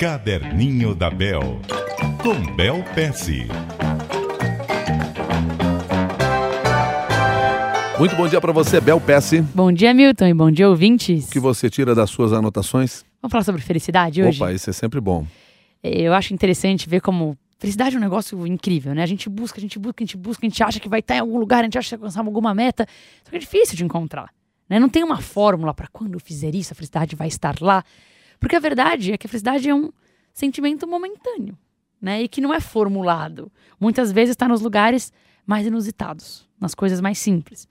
Caderninho da Bel, com Bel Pesce. Muito bom dia para você, Bel Pesce. Bom dia, Milton, e bom dia, ouvintes. O que você tira das suas anotações? Vamos falar sobre felicidade hoje? Opa, isso é sempre bom. Eu acho interessante ver como felicidade é um negócio incrível, né? A gente busca, a gente busca, a gente busca, a gente acha que vai estar em algum lugar, a gente acha que vai alcançar alguma meta, só que é difícil de encontrar. Né? Não tem uma fórmula para quando eu fizer isso, a felicidade vai estar lá. Porque a verdade é que a felicidade é um sentimento momentâneo, né? E que não é formulado. Muitas vezes está nos lugares mais inusitados, nas coisas mais simples.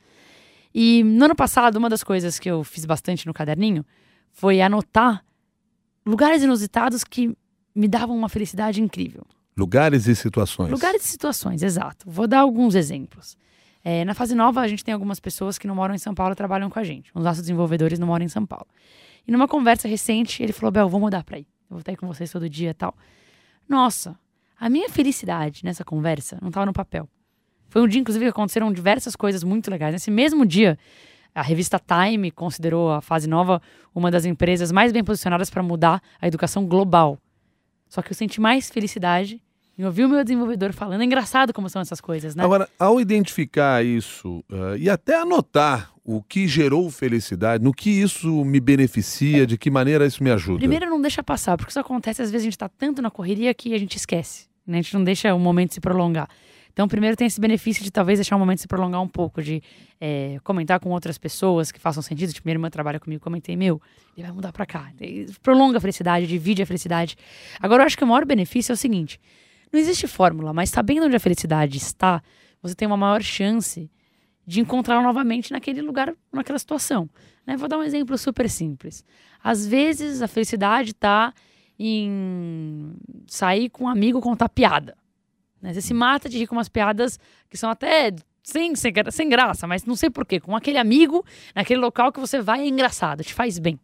E no ano passado, uma das coisas que eu fiz bastante no caderninho foi anotar lugares inusitados que me davam uma felicidade incrível. Lugares e situações. Lugares e situações, exato. Vou dar alguns exemplos. É, na fase nova, a gente tem algumas pessoas que não moram em São Paulo e trabalham com a gente. Os nossos desenvolvedores não moram em São Paulo. E numa conversa recente, ele falou: Bel, vou mudar pra aí. Eu vou estar aí com vocês todo dia e tal. Nossa, a minha felicidade nessa conversa não estava no papel. Foi um dia, inclusive, que aconteceram diversas coisas muito legais. Nesse mesmo dia, a revista Time considerou a fase nova uma das empresas mais bem posicionadas para mudar a educação global. Só que eu senti mais felicidade em ouvir o meu desenvolvedor falando. É engraçado como são essas coisas, né? Agora, ao identificar isso uh, e até anotar o que gerou felicidade, no que isso me beneficia, de que maneira isso me ajuda? Primeiro, não deixa passar, porque isso acontece, às vezes a gente está tanto na correria que a gente esquece. Né? A gente não deixa o momento se prolongar. Então, primeiro tem esse benefício de talvez deixar o momento se prolongar um pouco, de é, comentar com outras pessoas que façam sentido. Tipo, minha irmã trabalha comigo, comentei, meu, ele vai mudar para cá. Prolonga a felicidade, divide a felicidade. Agora, eu acho que o maior benefício é o seguinte: não existe fórmula, mas sabendo onde a felicidade está, você tem uma maior chance de encontrá-la novamente naquele lugar, naquela situação. Né? Vou dar um exemplo super simples. Às vezes a felicidade está em sair com um amigo contar piada. Né? Você se mata de rir com umas piadas que são até sem, sem, sem graça, mas não sei porquê. Com aquele amigo, naquele local que você vai, é engraçado, te faz bem.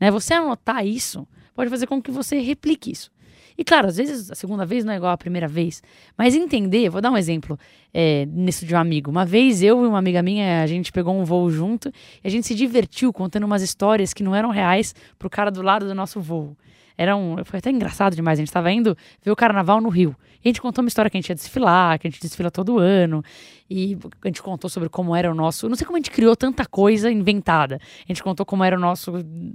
Né? Você anotar isso pode fazer com que você replique isso. E claro, às vezes a segunda vez não é igual à primeira vez. Mas entender, vou dar um exemplo é, nisso de um amigo. Uma vez eu e uma amiga minha, a gente pegou um voo junto e a gente se divertiu contando umas histórias que não eram reais pro cara do lado do nosso voo. Era um, foi até engraçado demais. A gente estava indo ver o carnaval no Rio. E a gente contou uma história que a gente ia desfilar, que a gente desfila todo ano. E a gente contou sobre como era o nosso. Não sei como a gente criou tanta coisa inventada. A gente contou como era o nosso,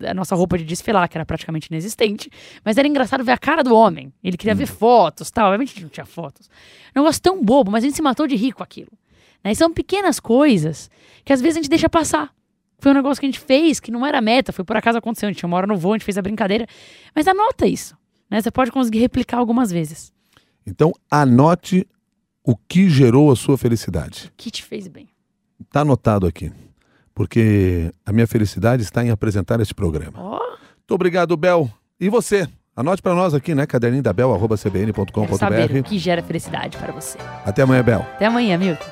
a nossa roupa de desfilar, que era praticamente inexistente. Mas era engraçado ver a cara do homem. Ele queria ver fotos tal. Obviamente a gente não tinha fotos. Um negócio tão bobo, mas a gente se matou de rir com aquilo. Né? E são pequenas coisas que às vezes a gente deixa passar. Foi um negócio que a gente fez, que não era meta, foi por acaso aconteceu. A gente uma hora no voo, a gente fez a brincadeira. Mas anota isso. Né? Você pode conseguir replicar algumas vezes. Então, anote o que gerou a sua felicidade. O que te fez bem. Está anotado aqui. Porque a minha felicidade está em apresentar este programa. Ó, Muito obrigado, Bel. E você? Anote para nós aqui, né? Caderninho da Bel, arroba quero saber cbn.com.br. o que gera felicidade para você. Até amanhã, Bel. Até amanhã, Milton.